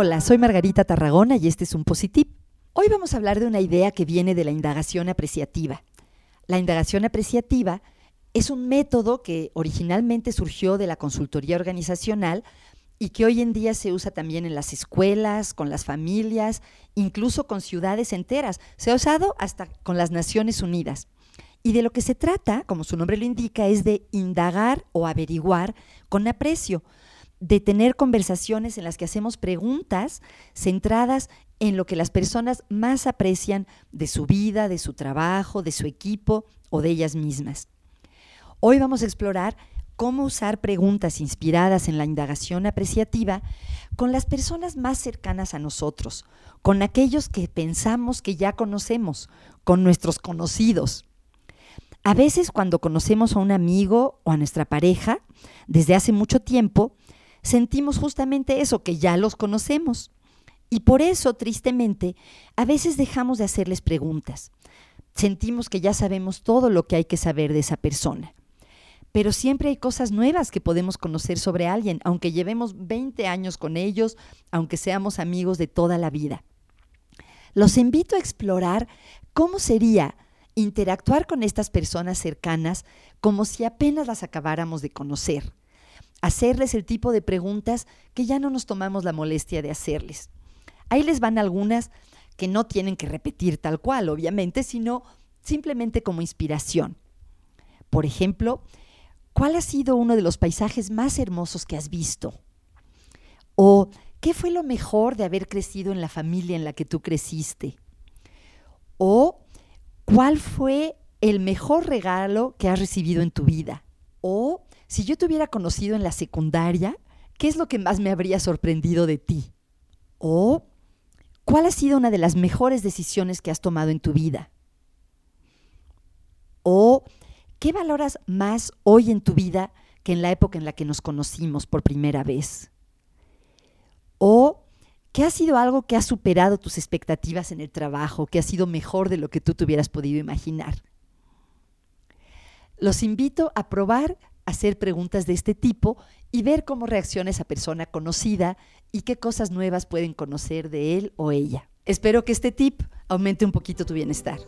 Hola, soy Margarita Tarragona y este es un Positip. Hoy vamos a hablar de una idea que viene de la indagación apreciativa. La indagación apreciativa es un método que originalmente surgió de la consultoría organizacional y que hoy en día se usa también en las escuelas, con las familias, incluso con ciudades enteras. Se ha usado hasta con las Naciones Unidas. Y de lo que se trata, como su nombre lo indica, es de indagar o averiguar con aprecio, de tener conversaciones en las que hacemos preguntas centradas en lo que las personas más aprecian de su vida, de su trabajo, de su equipo o de ellas mismas. Hoy vamos a explorar cómo usar preguntas inspiradas en la indagación apreciativa con las personas más cercanas a nosotros, con aquellos que pensamos que ya conocemos, con nuestros conocidos. A veces cuando conocemos a un amigo o a nuestra pareja desde hace mucho tiempo, sentimos justamente eso, que ya los conocemos. Y por eso, tristemente, a veces dejamos de hacerles preguntas. Sentimos que ya sabemos todo lo que hay que saber de esa persona. Pero siempre hay cosas nuevas que podemos conocer sobre alguien, aunque llevemos 20 años con ellos, aunque seamos amigos de toda la vida. Los invito a explorar cómo sería interactuar con estas personas cercanas como si apenas las acabáramos de conocer. Hacerles el tipo de preguntas que ya no nos tomamos la molestia de hacerles. Ahí les van algunas que no tienen que repetir tal cual, obviamente, sino simplemente como inspiración. Por ejemplo, ¿cuál ha sido uno de los paisajes más hermosos que has visto? ¿O qué fue lo mejor de haber crecido en la familia en la que tú creciste? ¿O cuál fue el mejor regalo que has recibido en tu vida? ¿O si yo te hubiera conocido en la secundaria, qué es lo que más me habría sorprendido de ti? ¿O ¿Cuál ha sido una de las mejores decisiones que has tomado en tu vida? ¿O qué valoras más hoy en tu vida que en la época en la que nos conocimos por primera vez? ¿O qué ha sido algo que ha superado tus expectativas en el trabajo, que ha sido mejor de lo que tú te hubieras podido imaginar? Los invito a probar hacer preguntas de este tipo y ver cómo reacciona esa persona conocida y qué cosas nuevas pueden conocer de él o ella. Espero que este tip aumente un poquito tu bienestar.